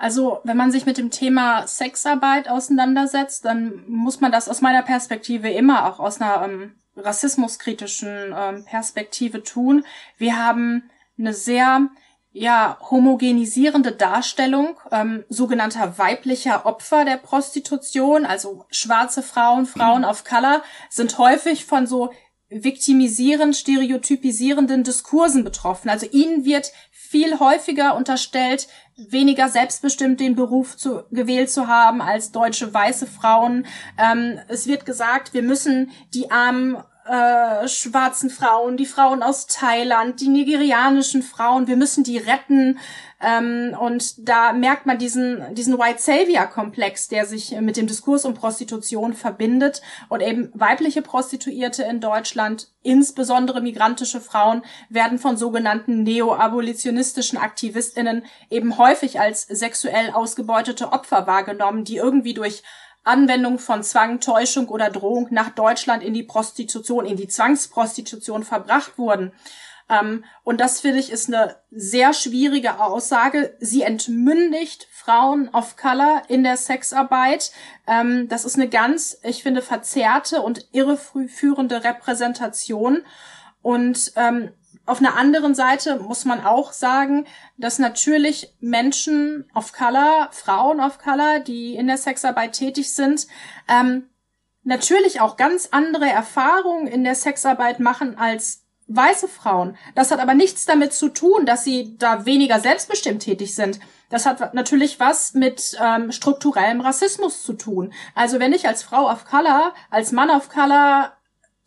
also, wenn man sich mit dem Thema Sexarbeit auseinandersetzt, dann muss man das aus meiner Perspektive immer auch aus einer ähm, rassismuskritischen ähm, Perspektive tun. Wir haben eine sehr ja, homogenisierende Darstellung ähm, sogenannter weiblicher Opfer der Prostitution, also schwarze Frauen, Frauen of Color, sind häufig von so viktimisierend, stereotypisierenden Diskursen betroffen. Also ihnen wird viel häufiger unterstellt, weniger selbstbestimmt den Beruf zu, gewählt zu haben als deutsche weiße Frauen. Ähm, es wird gesagt, wir müssen die armen äh, schwarzen Frauen, die Frauen aus Thailand, die nigerianischen Frauen, wir müssen die retten. Ähm, und da merkt man diesen, diesen White Savior-Komplex, der sich mit dem Diskurs um Prostitution verbindet und eben weibliche Prostituierte in Deutschland, insbesondere migrantische Frauen, werden von sogenannten neo-abolitionistischen AktivistInnen eben häufig als sexuell ausgebeutete Opfer wahrgenommen, die irgendwie durch Anwendung von Zwang, Täuschung oder Drohung nach Deutschland in die Prostitution, in die Zwangsprostitution verbracht wurden. Ähm, und das finde ich ist eine sehr schwierige Aussage. Sie entmündigt Frauen of Color in der Sexarbeit. Ähm, das ist eine ganz, ich finde, verzerrte und irreführende Repräsentation. Und ähm, auf einer anderen Seite muss man auch sagen, dass natürlich Menschen of Color, Frauen of Color, die in der Sexarbeit tätig sind, ähm, natürlich auch ganz andere Erfahrungen in der Sexarbeit machen als weiße Frauen. Das hat aber nichts damit zu tun, dass sie da weniger selbstbestimmt tätig sind. Das hat natürlich was mit ähm, strukturellem Rassismus zu tun. Also wenn ich als Frau of Color, als Mann of Color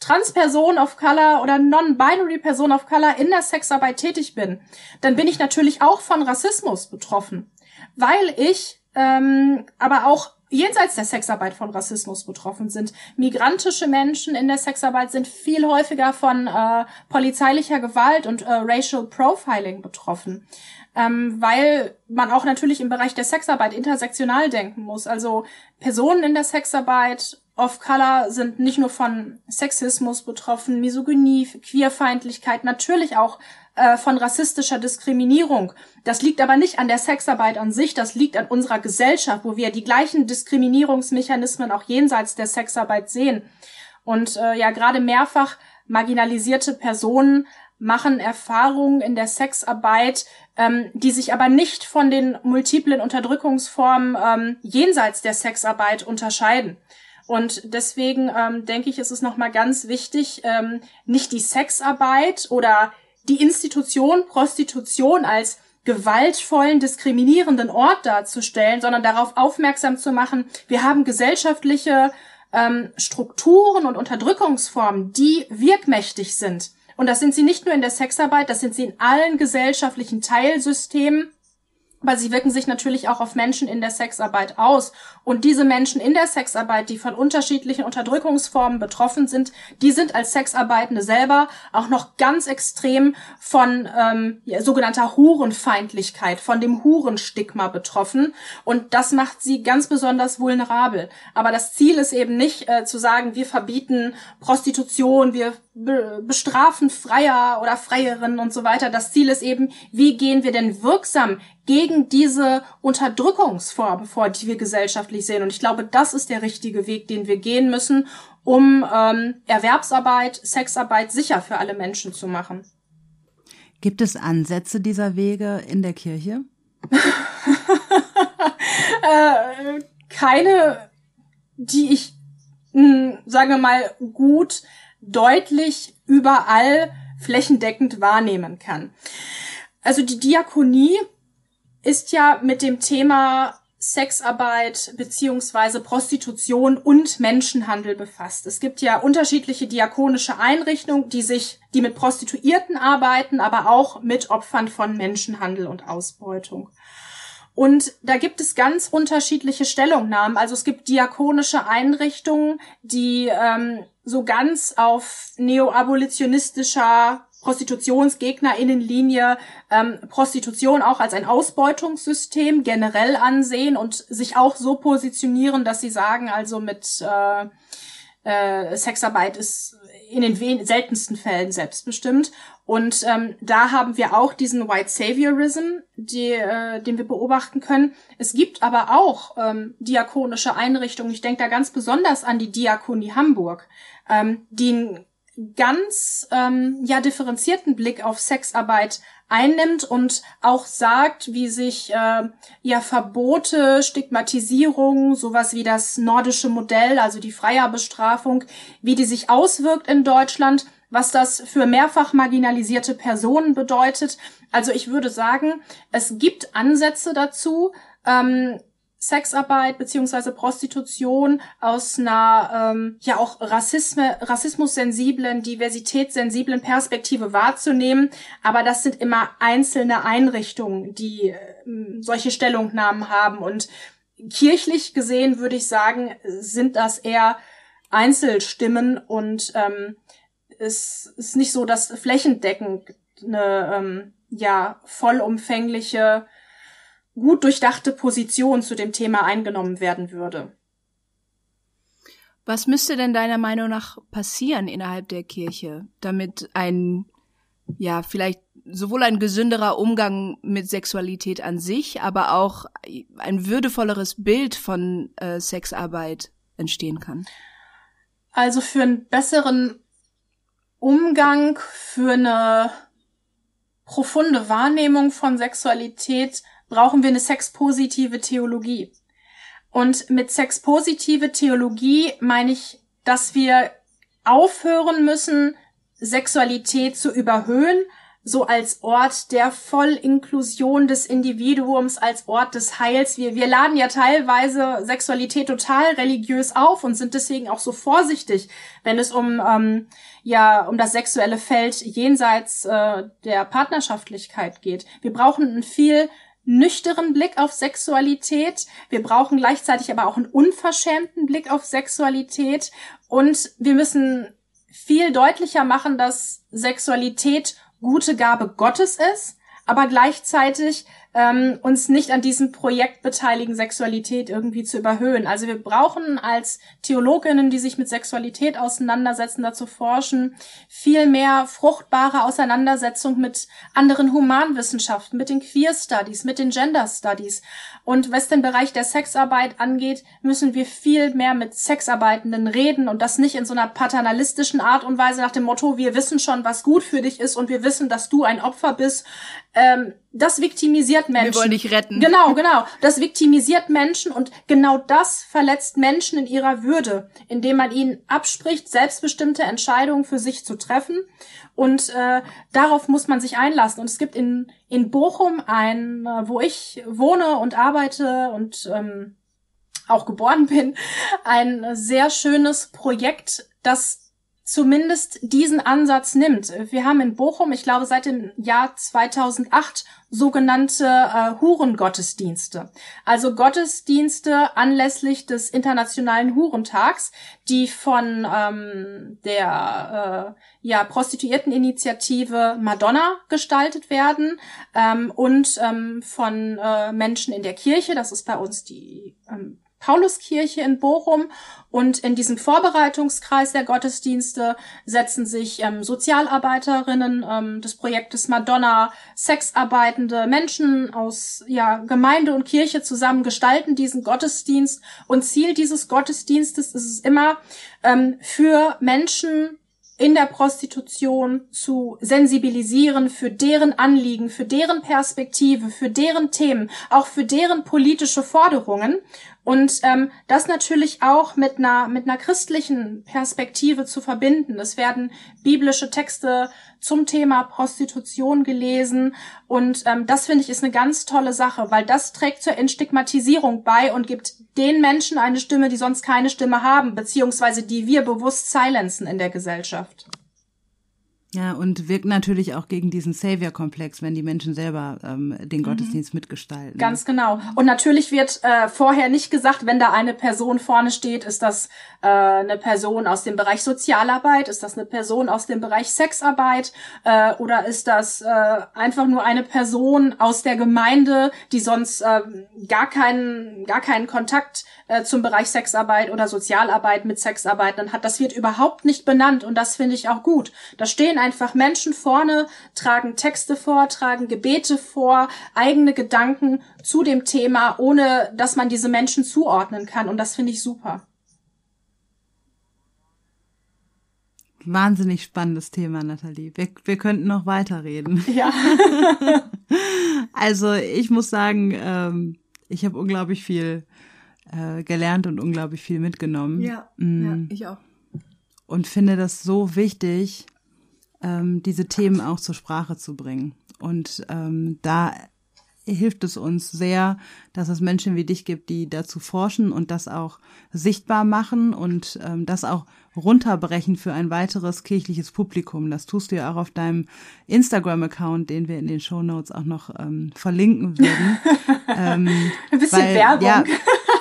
Transperson of Color oder Non-Binary Person of Color in der Sexarbeit tätig bin, dann bin ich natürlich auch von Rassismus betroffen, weil ich ähm, aber auch jenseits der Sexarbeit von Rassismus betroffen sind. Migrantische Menschen in der Sexarbeit sind viel häufiger von äh, polizeilicher Gewalt und äh, Racial Profiling betroffen. Ähm, weil man auch natürlich im Bereich der Sexarbeit intersektional denken muss. Also Personen in der Sexarbeit of Color sind nicht nur von Sexismus betroffen, Misogynie, Queerfeindlichkeit, natürlich auch äh, von rassistischer Diskriminierung. Das liegt aber nicht an der Sexarbeit an sich, das liegt an unserer Gesellschaft, wo wir die gleichen Diskriminierungsmechanismen auch jenseits der Sexarbeit sehen. Und äh, ja, gerade mehrfach marginalisierte Personen machen Erfahrungen in der Sexarbeit, ähm, die sich aber nicht von den multiplen Unterdrückungsformen ähm, jenseits der Sexarbeit unterscheiden. Und deswegen ähm, denke ich, ist es nochmal ganz wichtig, ähm, nicht die Sexarbeit oder die Institution Prostitution als gewaltvollen, diskriminierenden Ort darzustellen, sondern darauf aufmerksam zu machen, wir haben gesellschaftliche ähm, Strukturen und Unterdrückungsformen, die wirkmächtig sind. Und das sind sie nicht nur in der Sexarbeit, das sind sie in allen gesellschaftlichen Teilsystemen aber sie wirken sich natürlich auch auf Menschen in der Sexarbeit aus. Und diese Menschen in der Sexarbeit, die von unterschiedlichen Unterdrückungsformen betroffen sind, die sind als Sexarbeitende selber auch noch ganz extrem von ähm, ja, sogenannter Hurenfeindlichkeit, von dem Hurenstigma betroffen. Und das macht sie ganz besonders vulnerabel. Aber das Ziel ist eben nicht äh, zu sagen, wir verbieten Prostitution, wir be bestrafen Freier oder Freierinnen und so weiter. Das Ziel ist eben, wie gehen wir denn wirksam gegen diese Unterdrückungsform vor, die wir gesellschaftlich sehen. Und ich glaube, das ist der richtige Weg, den wir gehen müssen, um ähm, Erwerbsarbeit, Sexarbeit sicher für alle Menschen zu machen. Gibt es Ansätze dieser Wege in der Kirche? äh, keine, die ich, mh, hm, sagen wir mal, gut, deutlich, überall, flächendeckend wahrnehmen kann. also die Diakonie ist ja mit dem Thema Sexarbeit beziehungsweise Prostitution und Menschenhandel befasst. Es gibt ja unterschiedliche diakonische Einrichtungen, die sich, die mit Prostituierten arbeiten, aber auch mit Opfern von Menschenhandel und Ausbeutung. Und da gibt es ganz unterschiedliche Stellungnahmen. Also es gibt diakonische Einrichtungen, die ähm, so ganz auf neoabolitionistischer ProstitutionsgegnerInnenlinie ähm, Prostitution auch als ein Ausbeutungssystem generell ansehen und sich auch so positionieren, dass sie sagen, also mit äh, äh, Sexarbeit ist in den seltensten Fällen selbstbestimmt. Und ähm, da haben wir auch diesen White Saviorism, die, äh, den wir beobachten können. Es gibt aber auch ähm, diakonische Einrichtungen. Ich denke da ganz besonders an die Diakonie Hamburg, ähm, die ganz ähm, ja differenzierten Blick auf Sexarbeit einnimmt und auch sagt, wie sich äh, ja Verbote, Stigmatisierung, sowas wie das nordische Modell, also die Freierbestrafung, wie die sich auswirkt in Deutschland, was das für mehrfach marginalisierte Personen bedeutet. Also ich würde sagen, es gibt Ansätze dazu, ähm, Sexarbeit beziehungsweise Prostitution aus einer ähm, ja auch Rassisme, rassismussensiblen, diversitätssensiblen Perspektive wahrzunehmen. Aber das sind immer einzelne Einrichtungen, die äh, solche Stellungnahmen haben. Und kirchlich gesehen würde ich sagen, sind das eher Einzelstimmen und ähm, es ist nicht so, dass flächendeckend eine ähm, ja vollumfängliche gut durchdachte Position zu dem Thema eingenommen werden würde. Was müsste denn deiner Meinung nach passieren innerhalb der Kirche, damit ein, ja, vielleicht sowohl ein gesünderer Umgang mit Sexualität an sich, aber auch ein würdevolleres Bild von äh, Sexarbeit entstehen kann? Also für einen besseren Umgang, für eine profunde Wahrnehmung von Sexualität brauchen wir eine sexpositive Theologie. Und mit sexpositive Theologie meine ich, dass wir aufhören müssen, Sexualität zu überhöhen, so als Ort der Vollinklusion des Individuums, als Ort des Heils. Wir, wir laden ja teilweise Sexualität total religiös auf und sind deswegen auch so vorsichtig, wenn es um, ähm, ja, um das sexuelle Feld jenseits äh, der Partnerschaftlichkeit geht. Wir brauchen ein viel nüchteren Blick auf Sexualität. Wir brauchen gleichzeitig aber auch einen unverschämten Blick auf Sexualität. Und wir müssen viel deutlicher machen, dass Sexualität gute Gabe Gottes ist, aber gleichzeitig ähm, uns nicht an diesem Projekt beteiligen, Sexualität irgendwie zu überhöhen. Also wir brauchen als Theologinnen, die sich mit Sexualität auseinandersetzen, dazu forschen, viel mehr fruchtbare Auseinandersetzung mit anderen Humanwissenschaften, mit den Queer Studies, mit den Gender Studies. Und was den Bereich der Sexarbeit angeht, müssen wir viel mehr mit Sexarbeitenden reden und das nicht in so einer paternalistischen Art und Weise nach dem Motto, wir wissen schon, was gut für dich ist und wir wissen, dass du ein Opfer bist. Ähm, das viktimisiert Menschen. Wir wollen dich retten. Genau, genau. Das viktimisiert Menschen und genau das verletzt Menschen in ihrer Würde, indem man ihnen abspricht, selbstbestimmte Entscheidungen für sich zu treffen. Und äh, darauf muss man sich einlassen. Und es gibt in, in Bochum ein, äh, wo ich wohne und arbeite und ähm, auch geboren bin, ein sehr schönes Projekt, das zumindest diesen Ansatz nimmt. Wir haben in Bochum, ich glaube seit dem Jahr 2008, sogenannte äh, Hurengottesdienste. Also Gottesdienste anlässlich des Internationalen Hurentags, die von ähm, der äh, ja, Prostituierteninitiative Madonna gestaltet werden ähm, und ähm, von äh, Menschen in der Kirche. Das ist bei uns die ähm, Pauluskirche in Bochum. Und in diesem Vorbereitungskreis der Gottesdienste setzen sich ähm, Sozialarbeiterinnen ähm, des Projektes Madonna, sexarbeitende Menschen aus ja, Gemeinde und Kirche zusammen, gestalten diesen Gottesdienst. Und Ziel dieses Gottesdienstes ist es immer, ähm, für Menschen in der Prostitution zu sensibilisieren für deren Anliegen, für deren Perspektive, für deren Themen, auch für deren politische Forderungen Und ähm, das natürlich auch mit einer mit einer christlichen Perspektive zu verbinden. Es werden biblische Texte zum Thema Prostitution gelesen und ähm, das finde ich ist eine ganz tolle Sache, weil das trägt zur Entstigmatisierung bei und gibt den Menschen eine Stimme, die sonst keine Stimme haben, beziehungsweise die wir bewusst silenzen in der Gesellschaft. Ja, und wirkt natürlich auch gegen diesen Savior-Komplex, wenn die Menschen selber ähm, den mhm. Gottesdienst mitgestalten. Ganz genau. Und natürlich wird äh, vorher nicht gesagt, wenn da eine Person vorne steht, ist das äh, eine Person aus dem Bereich Sozialarbeit, ist das eine Person aus dem Bereich Sexarbeit äh, oder ist das äh, einfach nur eine Person aus der Gemeinde, die sonst äh, gar keinen gar keinen Kontakt äh, zum Bereich Sexarbeit oder Sozialarbeit mit Sexarbeit dann hat. Das wird überhaupt nicht benannt und das finde ich auch gut. Da stehen einfach Menschen vorne, tragen Texte vor, tragen Gebete vor, eigene Gedanken zu dem Thema, ohne dass man diese Menschen zuordnen kann. Und das finde ich super. Wahnsinnig spannendes Thema, Nathalie. Wir, wir könnten noch weiterreden. Ja. also ich muss sagen, ähm, ich habe unglaublich viel äh, gelernt und unglaublich viel mitgenommen. Ja, mm. ja, ich auch. Und finde das so wichtig, ähm, diese Themen auch zur Sprache zu bringen. Und ähm, da hilft es uns sehr, dass es Menschen wie dich gibt, die dazu forschen und das auch sichtbar machen und ähm, das auch runterbrechen für ein weiteres kirchliches Publikum. Das tust du ja auch auf deinem Instagram-Account, den wir in den Show Notes auch noch ähm, verlinken würden. ähm, ein bisschen weil, Werbung. Ja,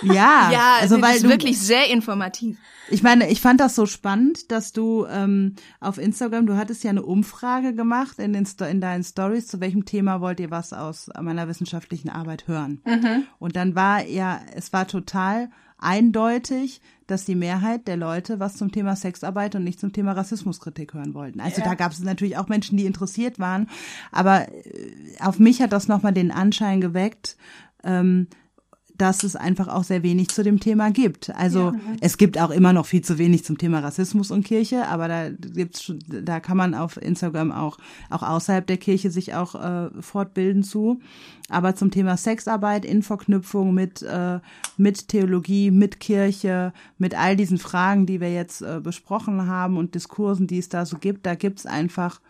ja, ja also weil ist du, wirklich sehr informativ. Ich meine, ich fand das so spannend, dass du ähm, auf Instagram, du hattest ja eine Umfrage gemacht in, den, in deinen Stories, zu welchem Thema wollt ihr was aus meiner wissenschaftlichen Arbeit hören. Mhm. Und dann war ja, es war total eindeutig, dass die Mehrheit der Leute was zum Thema Sexarbeit und nicht zum Thema Rassismuskritik hören wollten. Also ja. da gab es natürlich auch Menschen, die interessiert waren, aber äh, auf mich hat das nochmal den Anschein geweckt, ähm, dass es einfach auch sehr wenig zu dem Thema gibt. Also ja. es gibt auch immer noch viel zu wenig zum Thema Rassismus und Kirche, aber da gibt's, da kann man auf Instagram auch auch außerhalb der Kirche sich auch äh, fortbilden zu. Aber zum Thema Sexarbeit in Verknüpfung mit äh, mit Theologie, mit Kirche, mit all diesen Fragen, die wir jetzt äh, besprochen haben und Diskursen, die es da so gibt, da gibt's einfach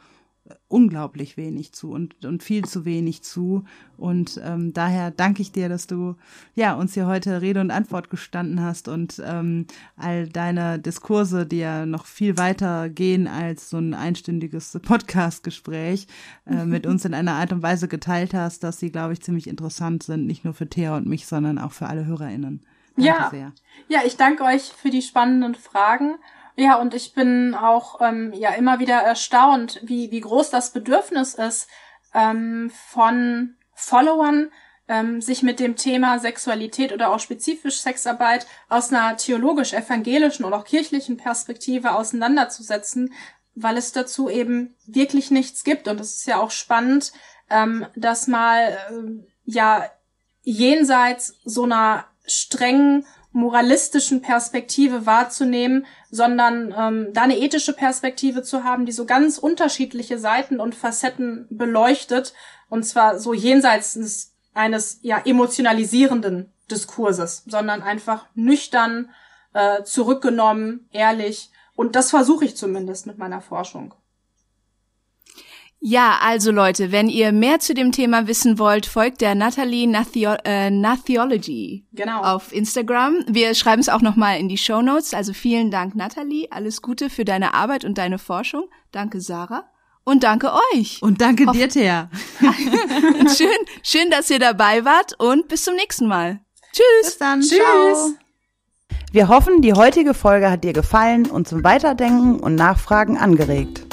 unglaublich wenig zu und, und viel zu wenig zu. Und ähm, daher danke ich dir, dass du ja uns hier heute Rede und Antwort gestanden hast und ähm, all deine Diskurse, die ja noch viel weiter gehen als so ein einstündiges Podcast-Gespräch, äh, mit uns in einer Art und Weise geteilt hast, dass sie, glaube ich, ziemlich interessant sind, nicht nur für Thea und mich, sondern auch für alle HörerInnen. Danke ja, sehr. ja, ich danke euch für die spannenden Fragen. Ja, und ich bin auch ähm, ja immer wieder erstaunt, wie, wie groß das Bedürfnis ist ähm, von Followern, ähm, sich mit dem Thema Sexualität oder auch spezifisch Sexarbeit aus einer theologisch-evangelischen oder auch kirchlichen Perspektive auseinanderzusetzen, weil es dazu eben wirklich nichts gibt. Und es ist ja auch spannend, ähm, dass mal äh, ja jenseits so einer strengen moralistischen Perspektive wahrzunehmen, sondern ähm, da eine ethische Perspektive zu haben, die so ganz unterschiedliche Seiten und Facetten beleuchtet, und zwar so jenseits eines, ja emotionalisierenden Diskurses, sondern einfach nüchtern, äh, zurückgenommen, ehrlich. Und das versuche ich zumindest mit meiner Forschung. Ja, also Leute, wenn ihr mehr zu dem Thema wissen wollt, folgt der Natalie Nathio äh, Nathiology genau. auf Instagram. Wir schreiben es auch nochmal in die Show Notes. Also vielen Dank, Natalie. Alles Gute für deine Arbeit und deine Forschung. Danke, Sarah. Und danke euch. Und danke Hoff dir, Thea. schön, schön, dass ihr dabei wart und bis zum nächsten Mal. Tschüss. Bis dann. Tschüss. Ciao. Wir hoffen, die heutige Folge hat dir gefallen und zum Weiterdenken und Nachfragen angeregt.